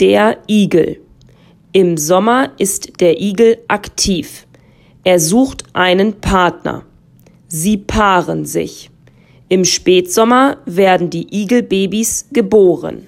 Der Igel. Im Sommer ist der Igel aktiv. Er sucht einen Partner. Sie paaren sich. Im Spätsommer werden die Igelbabys geboren.